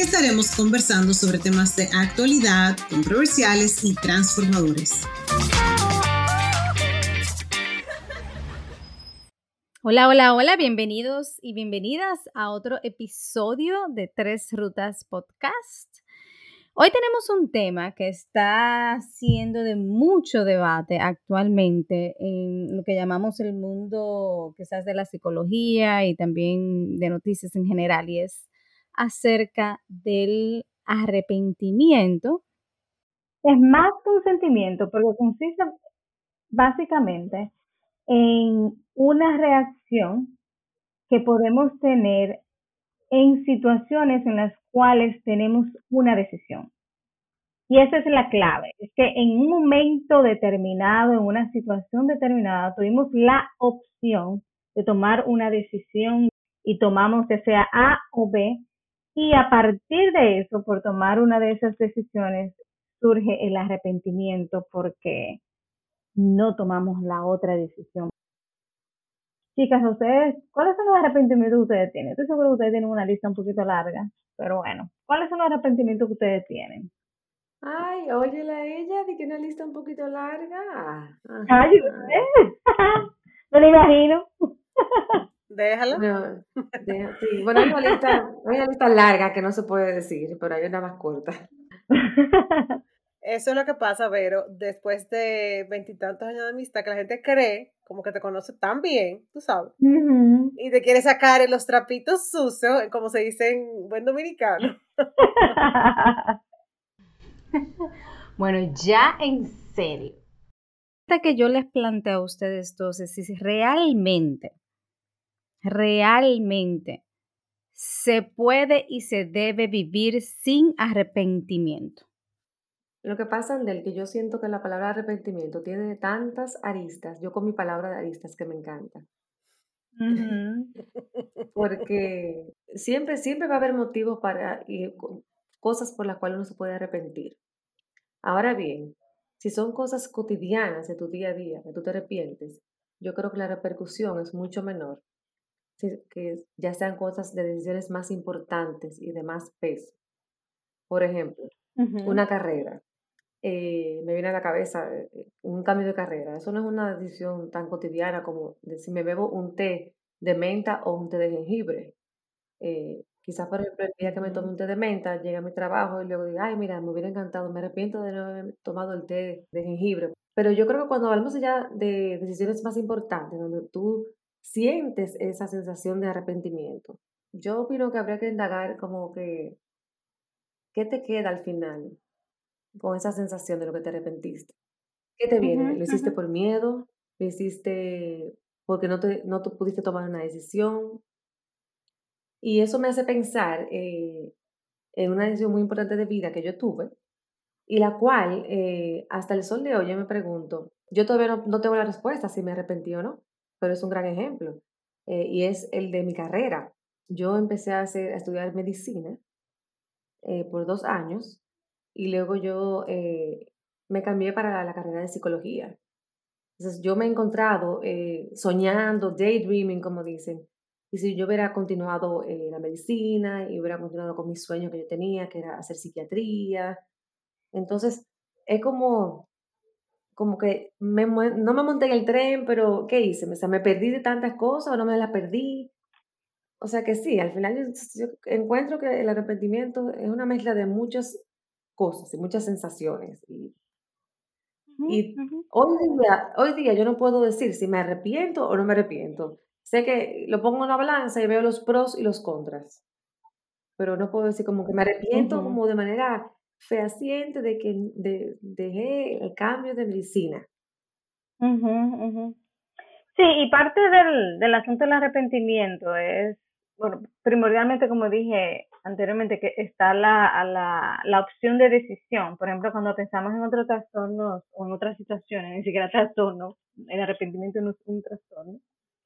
estaremos conversando sobre temas de actualidad, controversiales y transformadores. Hola, hola, hola, bienvenidos y bienvenidas a otro episodio de Tres Rutas Podcast. Hoy tenemos un tema que está siendo de mucho debate actualmente en lo que llamamos el mundo quizás de la psicología y también de noticias en general y es acerca del arrepentimiento. Es más que un sentimiento, porque consiste básicamente en una reacción que podemos tener en situaciones en las cuales tenemos una decisión. Y esa es la clave, es que en un momento determinado, en una situación determinada, tuvimos la opción de tomar una decisión y tomamos que sea A o B, y a partir de eso, por tomar una de esas decisiones, surge el arrepentimiento porque no tomamos la otra decisión. Chicas, ustedes, ¿cuáles son los arrepentimientos que ustedes tienen? Estoy seguro que ustedes tienen una lista un poquito larga, pero bueno, ¿cuáles son los arrepentimientos que ustedes tienen? Ay, óyela a ella, de que una lista un poquito larga. Ay, me lo imagino. Déjalo. Bueno, hay una, lista, hay una lista larga que no se puede decir, pero hay una más corta. Eso es lo que pasa, Vero, después de veintitantos años de amistad, que la gente cree como que te conoce tan bien, tú sabes, y te quiere sacar en los trapitos sucios, como se dice en buen dominicano. bueno, ya en serio. Que yo les planteo a ustedes entonces, si realmente realmente se puede y se debe vivir sin arrepentimiento. Lo que pasa, Andel, que yo siento que la palabra arrepentimiento tiene tantas aristas, yo con mi palabra de aristas que me encanta. Porque siempre, siempre va a haber motivos para y cosas por las cuales uno se puede arrepentir. Ahora bien, si son cosas cotidianas de tu día a día, que tú te arrepientes, yo creo que la repercusión es mucho menor que ya sean cosas de decisiones más importantes y de más peso. Por ejemplo, una carrera. Eh, me viene a la cabeza eh, un cambio de carrera. Eso no es una decisión tan cotidiana como si me bebo un té de menta o un té de jengibre. Eh, quizás, por ejemplo, el día que me tome un té de menta, llegue a mi trabajo y luego diga, ay, mira, me hubiera encantado, me arrepiento de no haber tomado el té de jengibre. Pero yo creo que cuando hablamos ya de decisiones más importantes, donde tú sientes esa sensación de arrepentimiento. Yo opino que habría que indagar como que, ¿qué te queda al final con esa sensación de lo que te arrepentiste? ¿Qué te viene? ¿Lo hiciste por miedo? ¿Lo hiciste porque no te, no te pudiste tomar una decisión? Y eso me hace pensar eh, en una decisión muy importante de vida que yo tuve y la cual eh, hasta el sol de hoy yo me pregunto, yo todavía no, no tengo la respuesta si me arrepentí o no pero es un gran ejemplo. Eh, y es el de mi carrera. Yo empecé a, hacer, a estudiar medicina eh, por dos años y luego yo eh, me cambié para la, carrera de psicología. Entonces yo me he encontrado soñando, daydreaming, como dicen. Y si yo hubiera continuado la medicina y hubiera continuado con mi sueño que yo tenía, que era hacer psiquiatría, entonces es como como que me, no me monté en el tren, pero ¿qué hice? O sea, me perdí de tantas cosas o no me las perdí. O sea que sí, al final yo, encuentro que el arrepentimiento es una mezcla de muchas cosas y muchas sensaciones. Y, y hoy, día, hoy día yo no puedo decir si me arrepiento o no me arrepiento. Sé que lo pongo en una balanza y veo los pros y los contras. Pero no puedo decir como que me arrepiento como de manera fehaciente de que de, dejé el cambio de medicina. Sí, y parte del, del asunto del arrepentimiento es, bueno, primordialmente, como dije, anteriormente que está la, la, la opción de decisión. Por ejemplo, cuando pensamos en otros trastornos o en otras situaciones, ni siquiera trastorno, el arrepentimiento no es un trastorno,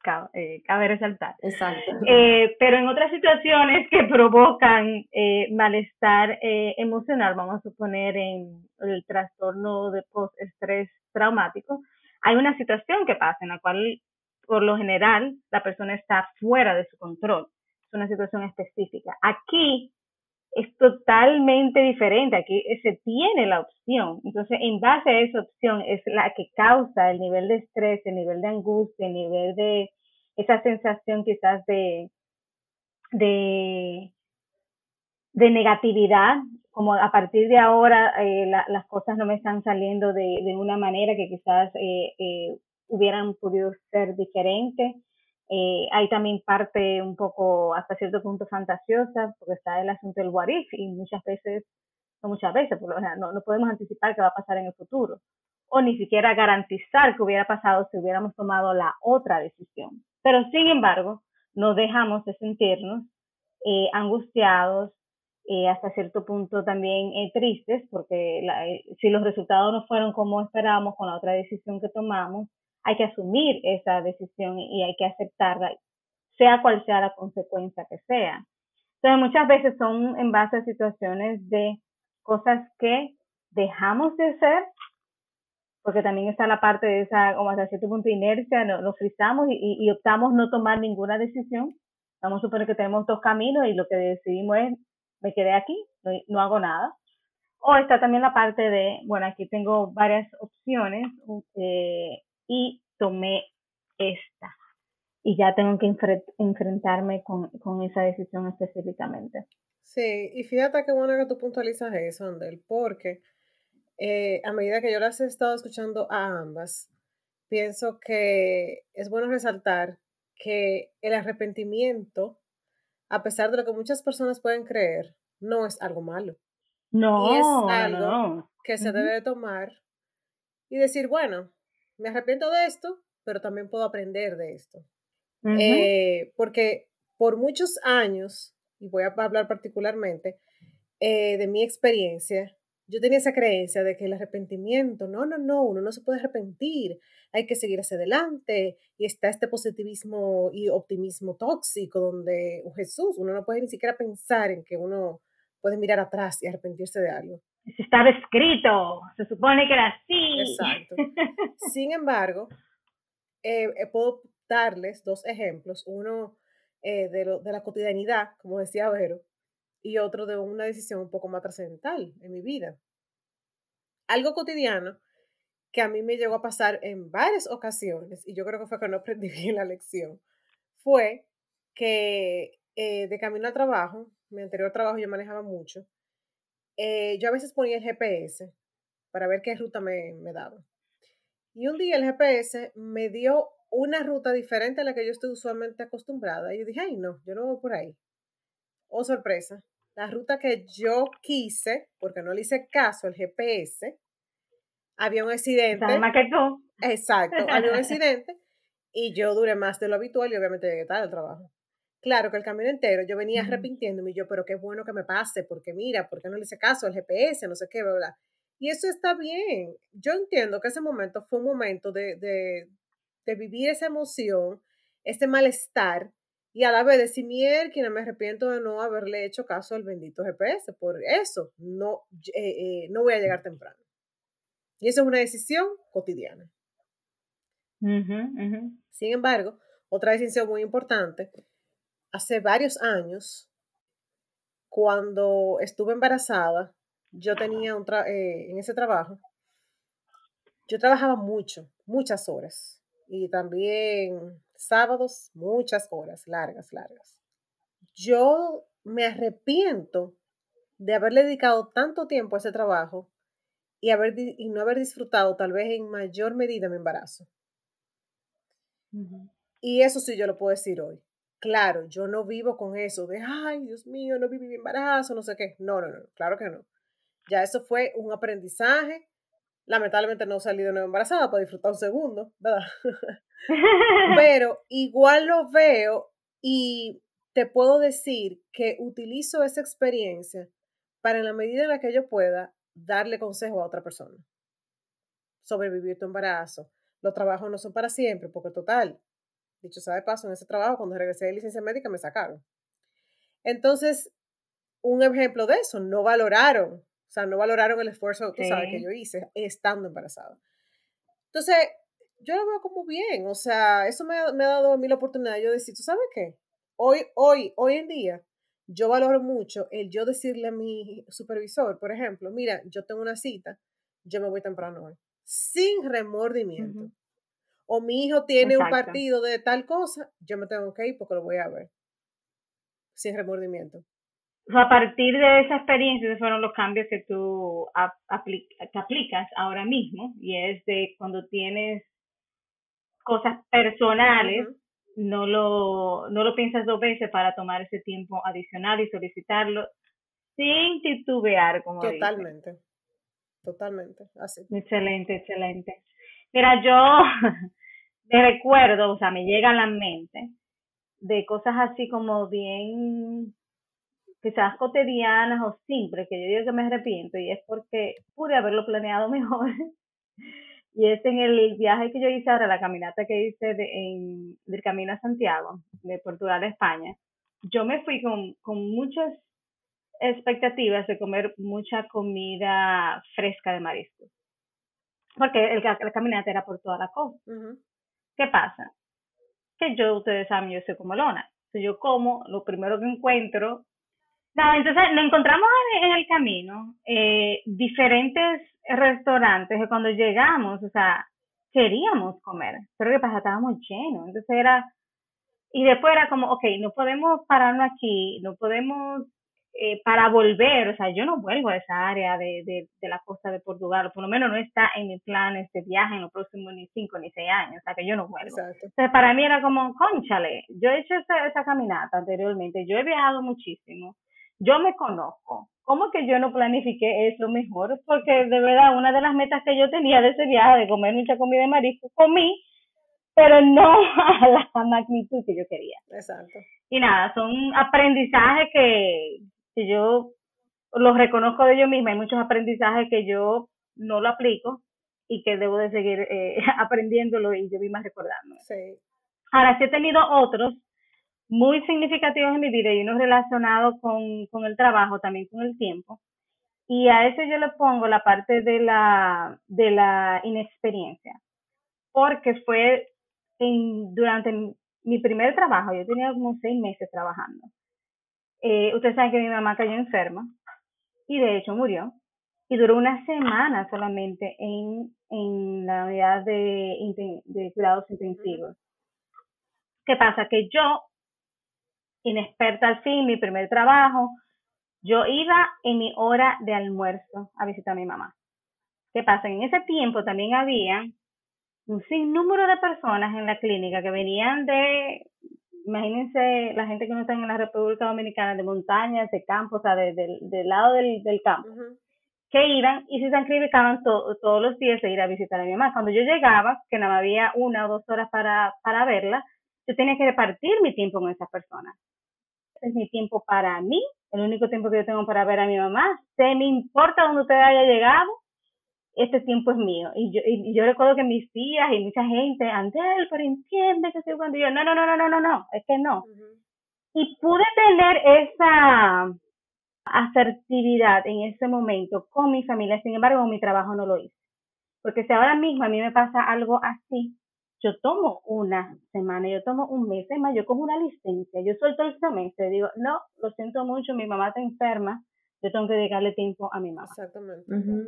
cabe, eh, cabe resaltar. Exacto. Eh, pero en otras situaciones que provocan eh, malestar emocional, vamos a suponer en el trastorno de post-estrés traumático, hay una situación que pasa en la cual, por lo general, la persona está fuera de su control. Es una situación específica. Aquí es totalmente diferente. Aquí se tiene la opción. Entonces, en base a esa opción es la que causa el nivel de estrés, el nivel de angustia, el nivel de esa sensación quizás de, de, de negatividad, como a partir de ahora eh, la, las cosas no me están saliendo de, de una manera que quizás eh, eh, hubieran podido ser diferentes. Eh, hay también parte un poco hasta cierto punto fantasiosa, porque está el asunto del what if, y muchas veces, no muchas veces, no, no podemos anticipar qué va a pasar en el futuro, o ni siquiera garantizar que hubiera pasado si hubiéramos tomado la otra decisión. Pero sin embargo, no dejamos de sentirnos eh, angustiados, eh, hasta cierto punto también eh, tristes, porque la, eh, si los resultados no fueron como esperábamos con la otra decisión que tomamos, hay que asumir esa decisión y hay que aceptarla, sea cual sea la consecuencia que sea. Entonces, muchas veces son en base a situaciones de cosas que dejamos de hacer, porque también está la parte de esa, como hasta cierto punto, inercia, nos no frizamos y, y, optamos no tomar ninguna decisión. Vamos a suponer que tenemos dos caminos y lo que decidimos es, me quedé aquí, no, no hago nada. O está también la parte de, bueno, aquí tengo varias opciones, eh, y tomé esta. Y ya tengo que enfrentarme con, con, esa decisión específicamente. Sí, y fíjate qué bueno que tú puntualizas eso, Andel, porque eh, a medida que yo las he estado escuchando a ambas, pienso que es bueno resaltar que el arrepentimiento, a pesar de lo que muchas personas pueden creer, no es algo malo. No, y es algo no. que se uh -huh. debe tomar y decir, bueno, me arrepiento de esto, pero también puedo aprender de esto. Uh -huh. eh, porque por muchos años, y voy a hablar particularmente eh, de mi experiencia, yo tenía esa creencia de que el arrepentimiento, no, no, no, uno no se puede arrepentir, hay que seguir hacia adelante, y está este positivismo y optimismo tóxico donde, oh Jesús, uno no puede ni siquiera pensar en que uno puede mirar atrás y arrepentirse de algo. Estaba escrito, se supone que era así. Exacto. Sin embargo, eh, puedo darles dos ejemplos, uno eh, de, lo, de la cotidianidad, como decía Vero, y otro de una decisión un poco más trascendental en mi vida. Algo cotidiano que a mí me llegó a pasar en varias ocasiones, y yo creo que fue que no aprendí bien la lección, fue que eh, de camino al trabajo, mi anterior trabajo yo manejaba mucho, eh, yo a veces ponía el GPS para ver qué ruta me, me daba. Y un día el GPS me dio una ruta diferente a la que yo estoy usualmente acostumbrada. Y yo dije, ay, no, yo no voy por ahí. Oh, sorpresa. La ruta que yo quise, porque no le hice caso al GPS, había un accidente. Más que tú. Exacto, había un accidente y yo duré más de lo habitual y obviamente llegué tarde al trabajo. Claro que el camino entero yo venía uh -huh. arrepintiéndome y yo, pero qué bueno que me pase, porque mira, ¿por qué no le hice caso al GPS? No sé qué, bla, bla. Y eso está bien. Yo entiendo que ese momento fue un momento de, de, de vivir esa emoción, ese malestar, y a la vez decir, mierda, me arrepiento de no haberle hecho caso al bendito GPS. Por eso, no, eh, eh, no voy a llegar temprano. Y eso es una decisión cotidiana. Uh -huh, uh -huh. Sin embargo, otra decisión muy importante, hace varios años, cuando estuve embarazada, yo tenía un eh, en ese trabajo, yo trabajaba mucho, muchas horas. Y también sábados, muchas horas, largas, largas. Yo me arrepiento de haberle dedicado tanto tiempo a ese trabajo y, haber, y no haber disfrutado tal vez en mayor medida mi embarazo. Uh -huh. Y eso sí yo lo puedo decir hoy. Claro, yo no vivo con eso de, ay, Dios mío, no viví mi embarazo, no sé qué. No, no, no, claro que no. Ya eso fue un aprendizaje. Lamentablemente no salí de nuevo embarazada para disfrutar un segundo, ¿verdad? Pero igual lo veo y te puedo decir que utilizo esa experiencia para en la medida en la que yo pueda darle consejo a otra persona. Sobrevivir tu embarazo. Los trabajos no son para siempre, porque total, dicho sea de paso, en ese trabajo, cuando regresé de licencia médica, me sacaron. Entonces, un ejemplo de eso, no valoraron, o sea, no valoraron el esfuerzo, tú sabes, que yo hice estando embarazada. Entonces, yo lo veo como bien, o sea, eso me, me ha dado a mí la oportunidad de yo decir, ¿tú sabes qué? Hoy, hoy, hoy en día, yo valoro mucho el yo decirle a mi supervisor, por ejemplo, mira, yo tengo una cita, yo me voy temprano hoy, sin remordimiento. O mi hijo tiene un partido de tal cosa, yo me tengo que ir porque lo voy a ver, sin remordimiento. a partir de esa experiencia, esos fueron los cambios que tú aplicas ahora mismo, y es de cuando tienes cosas personales, no lo, no lo piensas dos veces para tomar ese tiempo adicional y solicitarlo sin titubear, como Totalmente, totalmente, así. Excelente, excelente. Mira, yo me recuerdo, o sea, me llega a la mente de cosas así como bien quizás cotidianas o simples, que yo digo que me arrepiento y es porque pude haberlo planeado mejor y es en el viaje que yo hice ahora, la caminata que hice de, en, del Camino a Santiago, de Portugal a España. Yo me fui con, con muchas expectativas de comer mucha comida fresca de mariscos. Porque el, la caminata era por toda la costa. ¿Qué pasa? Que yo, ustedes saben, yo soy como lona. Si yo como, lo primero que encuentro no, entonces nos encontramos en, el camino eh, diferentes restaurantes que cuando llegamos, o sea, queríamos comer, pero que pasa, estábamos llenos, entonces era, y después era como, ok, no podemos pararnos aquí, no podemos eh, para volver, o sea, yo no vuelvo a esa área de, de, de, la costa de Portugal, por lo menos no está en mi plan este viaje en los próximos ni cinco ni seis años, o sea, que yo no vuelvo. Entonces, para mí era como, conchale, yo he hecho esa, esa caminata anteriormente, yo he viajado muchísimo, yo me conozco. ¿Cómo que yo no planifiqué eso mejor? Porque de verdad, una de las metas que yo tenía de ese viaje, de comer mucha comida de marisco, comí, pero no a la magnitud que yo quería. Exacto. Y nada, son aprendizajes que, que yo los reconozco de yo misma. Hay muchos aprendizajes que yo no lo aplico y que debo de seguir eh, aprendiéndolo y yo misma recordando. Sí. Ahora sí he tenido otros muy significativos en mi vida y uno relacionado con, con el trabajo, también con el tiempo. Y a eso yo le pongo la parte de la, de la inexperiencia, porque fue en, durante mi primer trabajo, yo tenía como seis meses trabajando. Eh, ustedes saben que mi mamá cayó enferma y de hecho murió. Y duró una semana solamente en, en la unidad de, de cuidados intensivos. ¿Qué pasa? Que yo inexperta al fin, mi primer trabajo, yo iba en mi hora de almuerzo a visitar a mi mamá. ¿Qué pasa? En ese tiempo también había un sinnúmero de personas en la clínica que venían de, imagínense la gente que no está en la República Dominicana, de montañas, de campos, o sea, del lado del, campo, que iban y se sacrificaban todos los días de ir a visitar a mi mamá. Cuando yo llegaba, que no había una o dos horas para, para verla, yo tenía que repartir mi tiempo con esas personas es mi tiempo para mí, el único tiempo que yo tengo para ver a mi mamá. Se me importa dónde usted haya llegado, este tiempo es mío. Y yo, y yo recuerdo que mis tías y mucha gente, Andel, pero entiende que estoy cuando yo, no, no, no, no, no, no, no, es que no. Y pude tener esa asertividad en ese momento con mi familia, sin embargo, mi trabajo no lo hice. Porque si ahora mismo a mí me pasa algo así, yo tomo una semana, yo tomo un mes, más yo cojo una licencia, yo suelto el semestre, digo, no, lo siento mucho, mi mamá está enferma, yo tengo que dedicarle tiempo a mi mamá. Exactamente.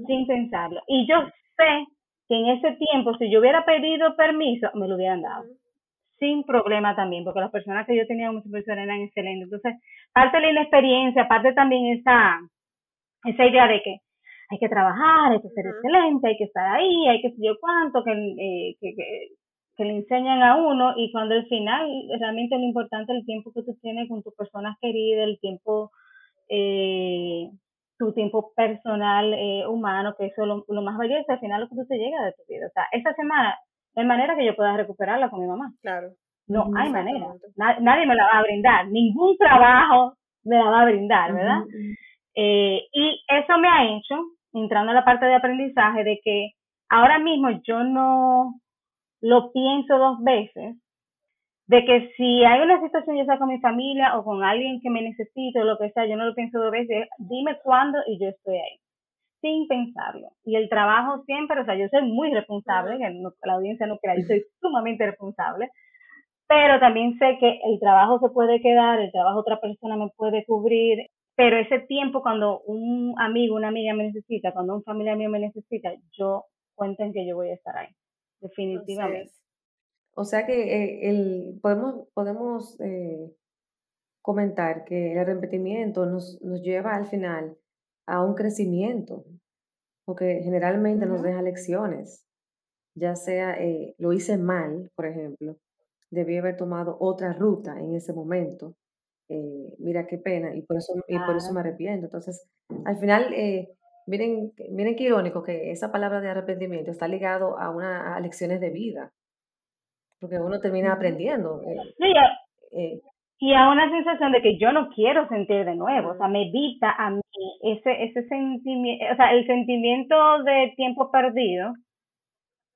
Sin pensarlo. Y yo sé que en ese tiempo, si yo hubiera pedido permiso, me lo hubieran dado. Sin problema también, porque las personas que yo tenía como supervisor eran excelentes. Entonces, parte de la inexperiencia, parte también esa, esa idea de que hay que trabajar, hay que ser excelente, hay que estar ahí, hay que sé yo cuánto, que, eh, que, que que le enseñan a uno y cuando al final realmente lo importante es el tiempo que tú tienes con tus personas queridas, el tiempo, eh, tu tiempo personal, eh, humano, que eso es lo, más valioso, al final lo que tú te llega de tu vida. O sea, esta semana, de manera que yo pueda recuperarla con mi mamá. Claro. No hay manera. nadie me la va a brindar. Ningún trabajo me la va a brindar, ¿verdad? Eh, y eso me ha hecho, entrando a la parte de aprendizaje, de que ahora mismo yo no lo pienso dos veces, de que si hay una situación, ya sea con mi familia o con alguien que me necesite o lo que sea, yo no lo pienso dos veces, dime cuándo y yo estoy ahí, sin pensarlo. Y el trabajo siempre, o sea, yo soy muy responsable, que la audiencia no crea, yo soy sumamente responsable, pero también sé que el trabajo se puede quedar, el trabajo otra persona me puede cubrir, pero ese tiempo cuando un amigo, una amiga me necesita, cuando un familiar mío me necesita, yo cuenten que yo voy a estar ahí, definitivamente. O sea que eh, el, podemos, podemos eh, comentar que el arrepentimiento nos, nos lleva al final a un crecimiento, porque generalmente nos deja lecciones, ya sea eh, lo hice mal, por ejemplo, debí haber tomado otra ruta en ese momento. Eh, mira qué pena, y por eso, y por eso me arrepiento. Entonces, al final, eh, miren, miren qué irónico que esa palabra de arrepentimiento está ligado a, una, a lecciones de vida, porque uno termina aprendiendo. Eh, y a una sensación de que yo no quiero sentir de nuevo, o sea, me evita a mí ese, ese sentimiento, o sea, el sentimiento de tiempo perdido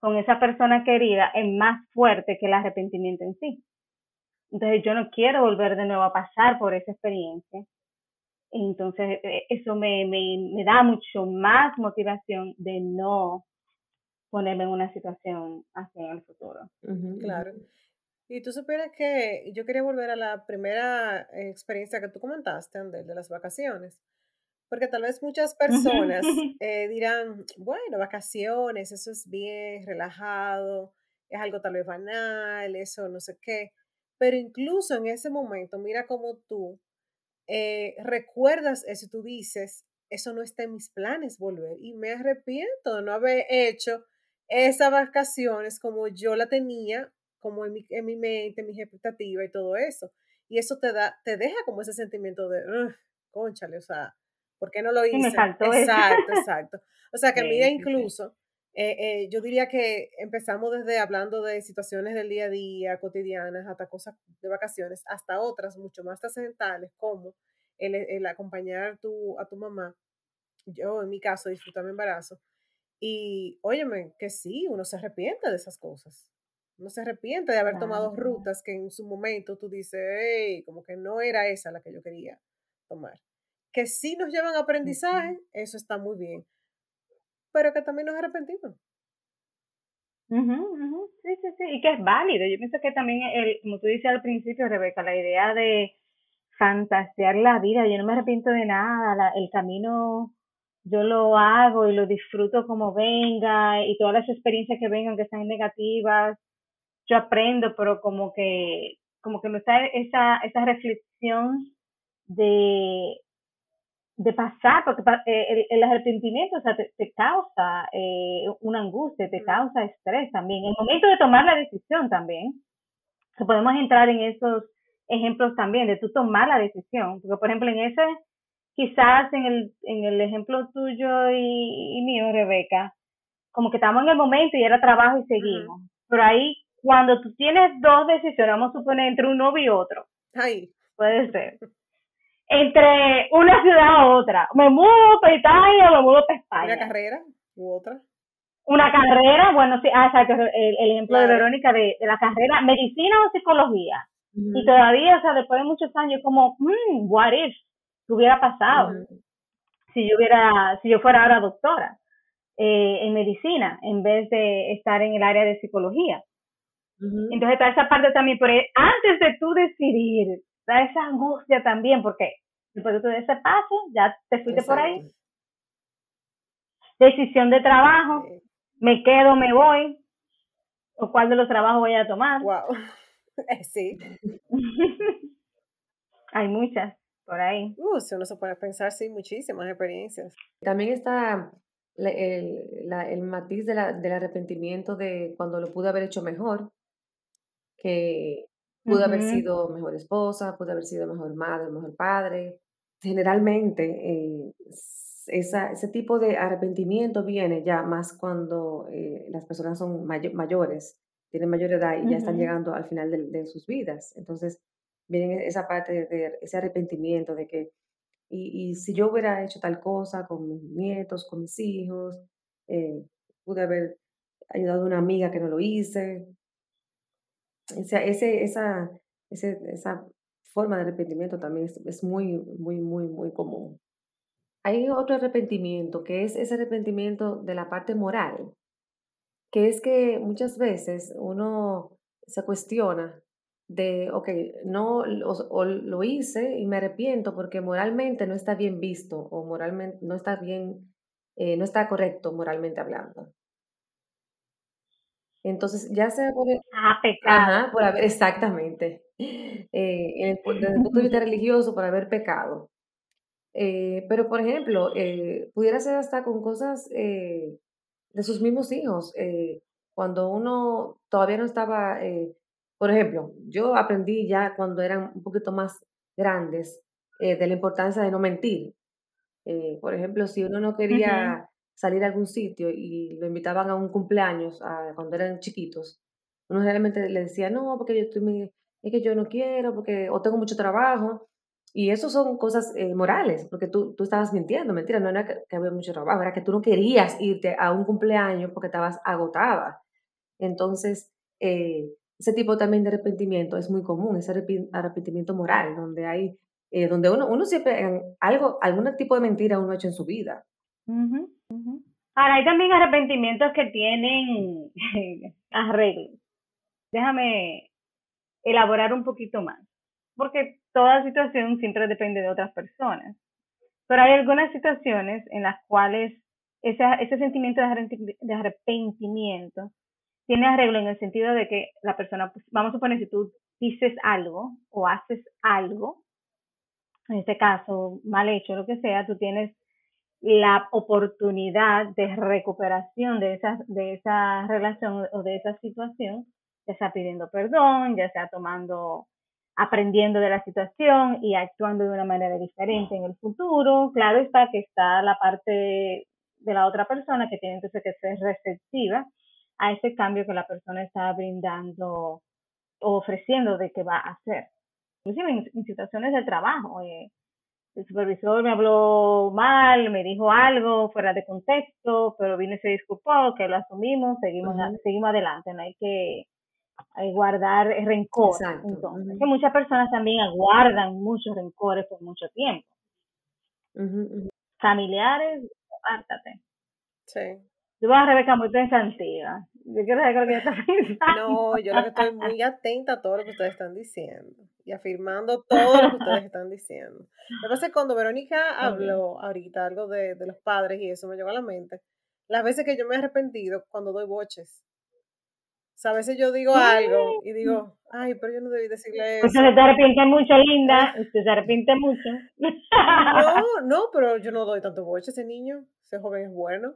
con esa persona querida es más fuerte que el arrepentimiento en sí. Entonces yo no quiero volver de nuevo a pasar por esa experiencia. Entonces eh, eso me, me, da mucho más motivación de no ponerme en una situación así en el futuro. claro. Y tú supieras que yo quería volver a la primera experiencia que tú comentaste, de las vacaciones. Porque tal vez muchas personas eh, dirán, bueno, vacaciones, eso es bien, relajado, es algo tal vez banal, eso no sé qué. Pero incluso en ese momento, mira cómo tú eh, recuerdas eso, tú dices, eso no está en mis planes volver. Y me arrepiento de no haber hecho esas vacaciones como yo la tenía, como en mi, en mi mente, en mis expectativas y todo eso. Y eso te da, te deja como ese sentimiento de, conchale, o sea, ¿Por qué no lo hice? me faltó exacto, exacto. O sea que mira incluso, eh, eh, yo diría que empezamos desde hablando de situaciones del día a día, cotidianas, hasta cosas de vacaciones, hasta otras mucho más trascendentales, como el, el acompañar tu, a tu mamá. Yo, en mi caso, disfrutar mi embarazo. Y óyeme, que sí, uno se arrepiente de esas cosas. Uno se arrepiente de haber tomado rutas que en su momento tú dices, hey, como que no era esa la que yo quería tomar que sí nos llevan a aprendizaje, eso está muy bien, pero que también nos arrepentimos. Sí, sí, sí, y que es válido. Yo pienso que también, el, como tú dices al principio, Rebeca, la idea de fantasear la vida, yo no me arrepiento de nada, el camino yo lo hago y lo disfruto como venga y todas las experiencias que vengan que sean negativas, yo aprendo, pero como que como que no está esa, esa reflexión de de pasar, porque eh, el, arrepentimiento o sea, te, causa eh, una angustia, te causa estrés también. El momento de tomar la decisión también, que podemos entrar en esos ejemplos también, de tú tomar la decisión, porque por ejemplo en ese, quizás en el, en el ejemplo tuyo y, mío, Rebeca, como que estamos en el momento y era trabajo y seguimos, pero ahí cuando tú tienes dos decisiones, vamos a suponer entre un novio y otro, ahí puede ser entre una ciudad u otra. Me mudo para Italia o me mudo para España. ¿Una carrera u otra? Una carrera, bueno, sí, ah, exacto, el, ejemplo de Verónica de, la carrera, medicina o psicología. Y todavía, o sea, después de muchos años, como, mmm, what if, ¿qué hubiera pasado? Si yo hubiera, si yo fuera ahora doctora eh, en medicina, en vez de estar en el área de psicología. Entonces, toda esa parte también, por antes de tú decidir da esa angustia también, porque después de todo ese paso, ya te fuiste por ahí. Decisión de trabajo, me quedo, me voy, o cuál de los trabajos voy a tomar. Wow. sí. Hay muchas por ahí. Uh, si uno se puede pensar, sí, muchísimas experiencias. También está el, la, el matiz de la, del arrepentimiento de cuando lo pude haber hecho mejor, que Pudo haber sido mejor esposa, pudo haber sido mejor madre, mejor padre. Generalmente eh, esa, ese tipo de arrepentimiento viene ya más cuando eh, las personas son mayores tienen mayor edad y ya están llegando al final de, sus vidas. Entonces, viene esa parte de, ese arrepentimiento de que, y, si yo hubiera hecho tal cosa con mis nietos, con mis hijos, eh, pude haber ayudado a una amiga que no lo hice. O sea, ese, esa, esa forma de arrepentimiento también es, muy, muy, muy, muy común. Hay otro arrepentimiento, que es ese arrepentimiento de la parte moral, que es que muchas veces uno se cuestiona de, ok, no, o, lo hice y me arrepiento porque moralmente no está bien visto o moralmente no está bien, eh, no está correcto moralmente hablando. Entonces, ya sea por el, ah, pecado. por haber, exactamente, eh, desde el punto de vista religioso, por haber pecado. Eh, pero, por ejemplo, eh, pudiera ser hasta con cosas de sus mismos hijos. cuando uno todavía no estaba, por ejemplo, yo aprendí ya cuando eran un poquito más grandes de la importancia de no mentir. por ejemplo, si uno no quería salir a algún sitio y lo invitaban a un cumpleaños cuando eran chiquitos, uno realmente le decía, no, porque yo estoy, es que yo no quiero, porque, o tengo mucho trabajo. Y eso son cosas eh, morales, porque tú, tú estabas mintiendo, mentira, no era que, había mucho trabajo, era que tú no querías irte a un cumpleaños porque estabas agotada. Entonces, eh, ese tipo también de arrepentimiento es muy común, ese arrepentimiento moral, donde hay, eh, donde uno, uno siempre, algo, algún tipo de mentira uno ha hecho en su vida. Ahora, hay también arrepentimientos que tienen arreglo. Déjame elaborar un poquito más, porque toda situación siempre depende de otras personas. Pero hay algunas situaciones en las cuales ese, ese sentimiento de arrepentimiento tiene arreglo en el sentido de que la persona, pues, vamos a suponer, si tú dices algo o haces algo, en este caso mal hecho, lo que sea, tú tienes la oportunidad de recuperación de esa, de esa relación o de esa situación, ya sea pidiendo perdón, ya sea tomando, aprendiendo de la situación y actuando de una manera diferente en el futuro. Claro está que está la parte de la otra persona que tiene entonces que ser receptiva a ese cambio que la persona está brindando o ofreciendo de que va a hacer. Inclusive en, situaciones de trabajo, eh, el supervisor me habló mal, me dijo algo fuera de contexto, pero vine y se disculpó, que lo asumimos, seguimos, seguimos adelante, no hay que guardar rencor. Entonces, que muchas personas también aguardan muchos rencores por mucho tiempo. Familiares, apártate. Sí. Yo voy a Rebeca muy pensativa. Yo quiero saber lo que está pensando. No, yo lo que estoy muy atenta a todo lo que ustedes están diciendo y afirmando todo lo que ustedes están diciendo. Lo que pasa es que cuando Verónica habló ahorita algo de, de, los padres y eso me llegó a la mente, las veces que yo me he arrepentido cuando doy boches. O sea, a veces yo digo algo y digo, ay, pero yo no debí decirle eso. Usted se arrepiente mucho, linda. Usted se arrepiente mucho. No, no, pero yo no doy tanto boche a ese niño. Ese joven es bueno.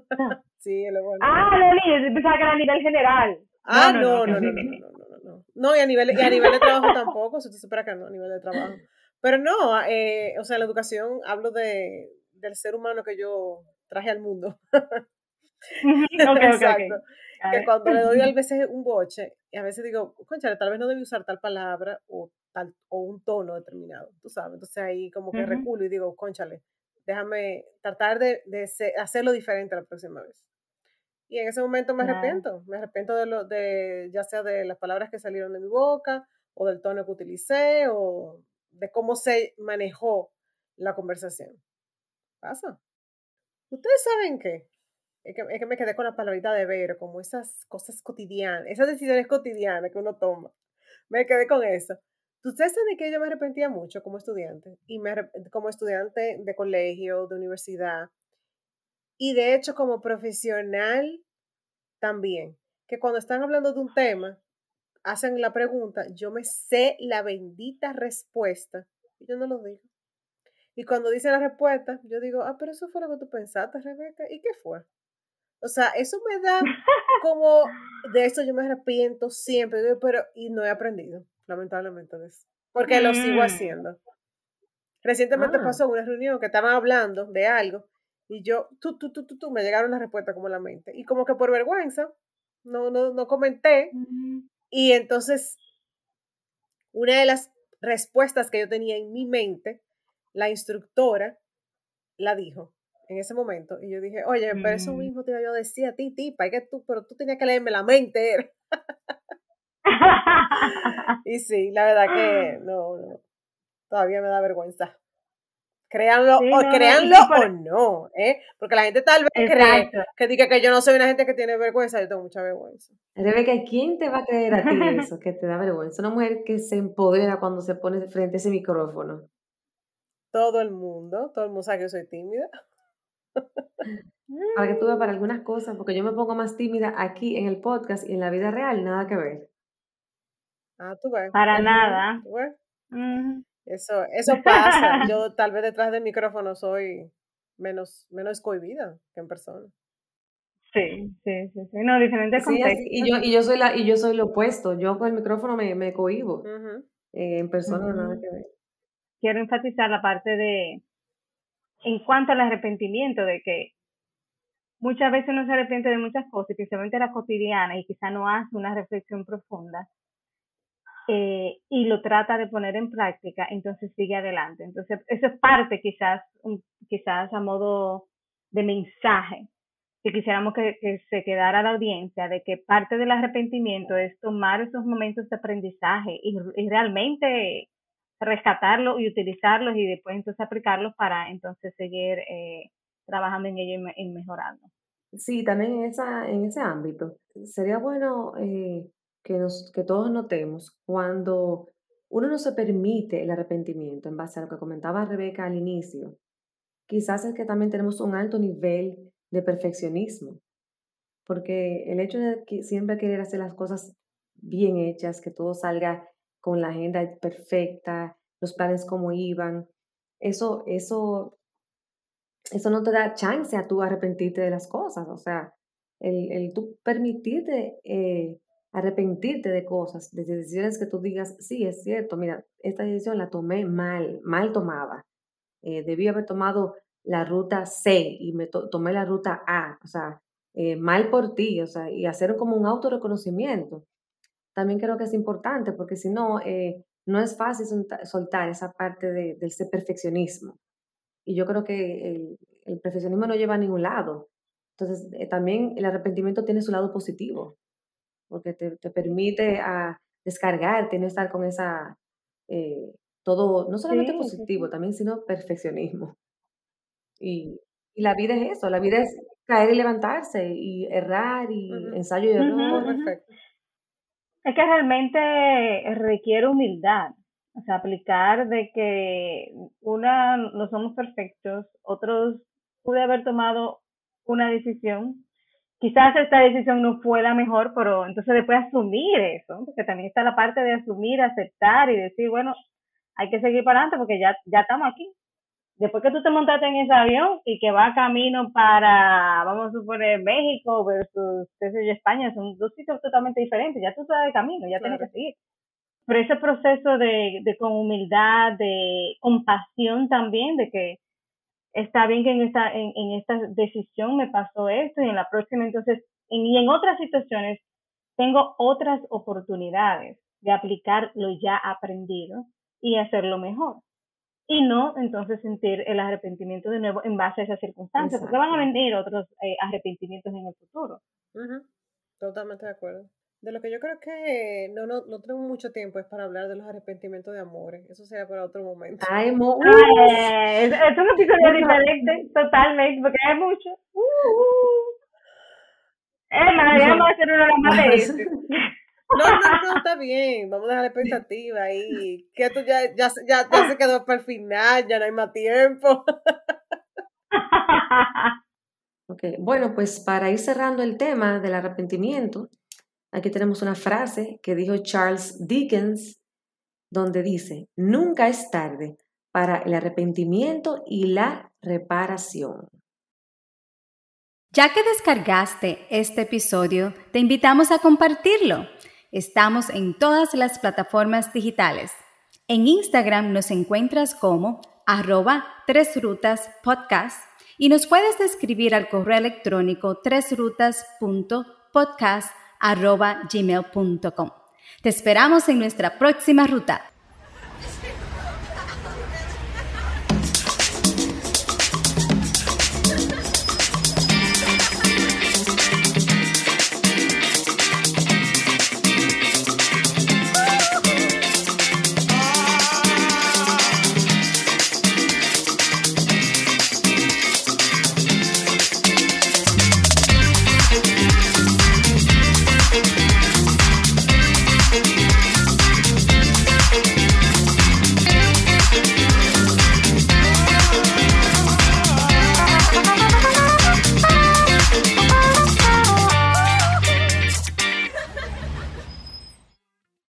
sí, bueno. Ah, Loli, yo pensaba que era a nivel general. Ah, no, no, no, no, no, no, no, no. y a nivel, y a nivel de trabajo tampoco, si tú supera que no, a nivel de trabajo. Pero no, eh, o sea, la educación, hablo de, del ser humano que yo traje al mundo. okay, Exacto. Que cuando le doy a veces un boche, y a veces digo, conchale, tal vez no debí usar tal palabra o tal o un tono determinado, tú sabes. Entonces ahí como que reculo y digo, conchale, déjame tratar de, de hacerlo diferente la próxima vez. Y en ese momento me arrepiento, me arrepiento de lo, de, ya sea de las palabras que salieron de mi boca, o del tono que utilicé, o de cómo se manejó la conversación. Pasa. Ustedes saben qué? Es que, es que me quedé con la palabrita de ver, como esas cosas cotidianas, esas decisiones cotidianas que uno toma. Me quedé con eso. Ustedes saben que yo me arrepentía mucho como estudiante, y me como estudiante de colegio, de universidad, y de hecho como profesional también, que cuando están hablando de un tema, hacen la pregunta, yo me sé la bendita respuesta, y yo no lo digo. Y cuando dicen la respuesta, yo digo, ah, pero eso fue lo que tú pensaste, Rebeca, ¿y qué fue? O sea, eso me da como, de eso yo me arrepiento siempre, pero, y no he aprendido lamentablemente, porque lo sigo mm. haciendo. Recientemente ah. pasó una reunión que estaban hablando de algo y yo, tú, tú, tú, tú, tú, me llegaron las respuestas como la mente. Y como que por vergüenza, no, no, no comenté. Y entonces, una de las respuestas que yo tenía en mi mente, la instructora la dijo en ese momento. Y yo dije, oye, pero eso mm. mismo te iba yo a decir a ti, tipa, que tú, pero tú tenías que leerme la mente. y sí, la verdad que no, todavía me da vergüenza. Créanlo, o, créanlo o no, ¿eh? Porque la gente tal vez cree que diga que yo no soy una gente que tiene vergüenza, yo tengo mucha vergüenza. Rebeca, ¿quién te va a creer a ti eso, que te da vergüenza? Una mujer que se empodera cuando se pone frente a ese micrófono. Todo el mundo, todo el mundo sabe que yo soy tímida. Para que tú veas para algunas cosas, porque yo me pongo más tímida aquí en el podcast y en la vida real, nada que ver. Ah, tú ves. Para nada. Eso, eso pasa. Yo tal vez detrás del micrófono soy menos, menos cohibida que en persona. Sí, sí, sí, sí. No, diferentes sí, y yo, y yo soy la, y yo soy lo opuesto. Yo con el micrófono me, me cohibo. Eh, en persona nada que ver. Quiero enfatizar la parte de, en cuanto al arrepentimiento, de que muchas veces uno se arrepiente de muchas cosas, especialmente la cotidiana, y quizá no hace una reflexión profunda eh, y lo trata de poner en práctica, entonces sigue adelante. Entonces, eso es parte quizás, quizás a modo de mensaje que quisiéramos que, se quedara la audiencia, de que parte del arrepentimiento es tomar esos momentos de aprendizaje y, realmente rescatarlos y utilizarlos y después entonces aplicarlos para entonces seguir eh, trabajando en ello y, mejorando. Sí, también en, esa, en ese ámbito. Sería bueno eh, que, nos, que todos notemos cuando uno no se permite el arrepentimiento en base a lo que comentaba Rebeca al inicio. Quizás es que también tenemos un alto nivel de perfeccionismo, porque el hecho de siempre querer hacer las cosas bien hechas, que todo salga con la agenda perfecta, los planes como iban, eso, eso, eso no te da chance a tú arrepentirte de las cosas, o sea, el, el tú permitirte eh, arrepentirte de cosas, de decisiones que tú digas, sí, es cierto, mira, esta decisión la tomé mal, mal tomada. Eh, debí haber tomado la ruta C y me tomé la ruta A, o sea, eh, mal por ti, o sea, y hacer como un autorreconocimiento. También creo que es importante porque si no, eh, no es fácil soltar esa parte de, del perfeccionismo. Y yo creo que el, el perfeccionismo no lleva a ningún lado. Entonces, también el arrepentimiento tiene su lado positivo porque te, te permite a descargarte, no estar con esa, eh, todo, no solamente positivo, también, sino perfeccionismo. Y, y, la vida es eso, la vida es caer y levantarse, y errar, y ensayo y error. Es que realmente requiere humildad, o sea, aplicar de que una no somos perfectos, otros pude haber tomado una decisión quizás esta decisión no fue la mejor, pero entonces después asumir eso, porque también está la parte de asumir, aceptar y decir, bueno, hay que seguir para adelante porque ya, ya estamos aquí. Después que tú te montaste en ese avión y que va camino para, vamos a suponer, México versus, yo, España, son dos sitios totalmente diferentes, ya tú estás de camino, ya tienes que seguir. Pero ese proceso de, de con humildad, de compasión también, de que está bien que en esta, en, en esta decisión me pasó esto y en la próxima entonces, y en otras situaciones, tengo otras oportunidades de aplicar lo ya aprendido y hacerlo mejor. Y no entonces sentir el arrepentimiento de nuevo en base a esas circunstancias, porque van a venir otros eh, arrepentimientos en el futuro. Totalmente de acuerdo. De lo que yo creo que no, no, no tenemos mucho tiempo es para hablar de los arrepentimientos de amores. Eso sería para otro momento. Ay, mo es, es, un episodio diferente, totalmente, porque hay mucho. Uh, uh. Eh, vamos a hacer una más de. No, no, no, está bien. Vamos a dejar la expectativa ahí. Que esto ya, ya, ya, ya se quedó para el final, ya no hay más tiempo. Okay. Bueno, pues para ir cerrando el tema del arrepentimiento, Aquí tenemos una frase que dijo Charles Dickens, donde dice, nunca es tarde para el arrepentimiento y la reparación. Ya que descargaste este episodio, te invitamos a compartirlo. Estamos en todas las plataformas digitales. En Instagram nos encuentras como arroba tres rutas podcast y nos puedes escribir al correo electrónico tresrutas.podcast gmail.com. Te esperamos en nuestra próxima ruta.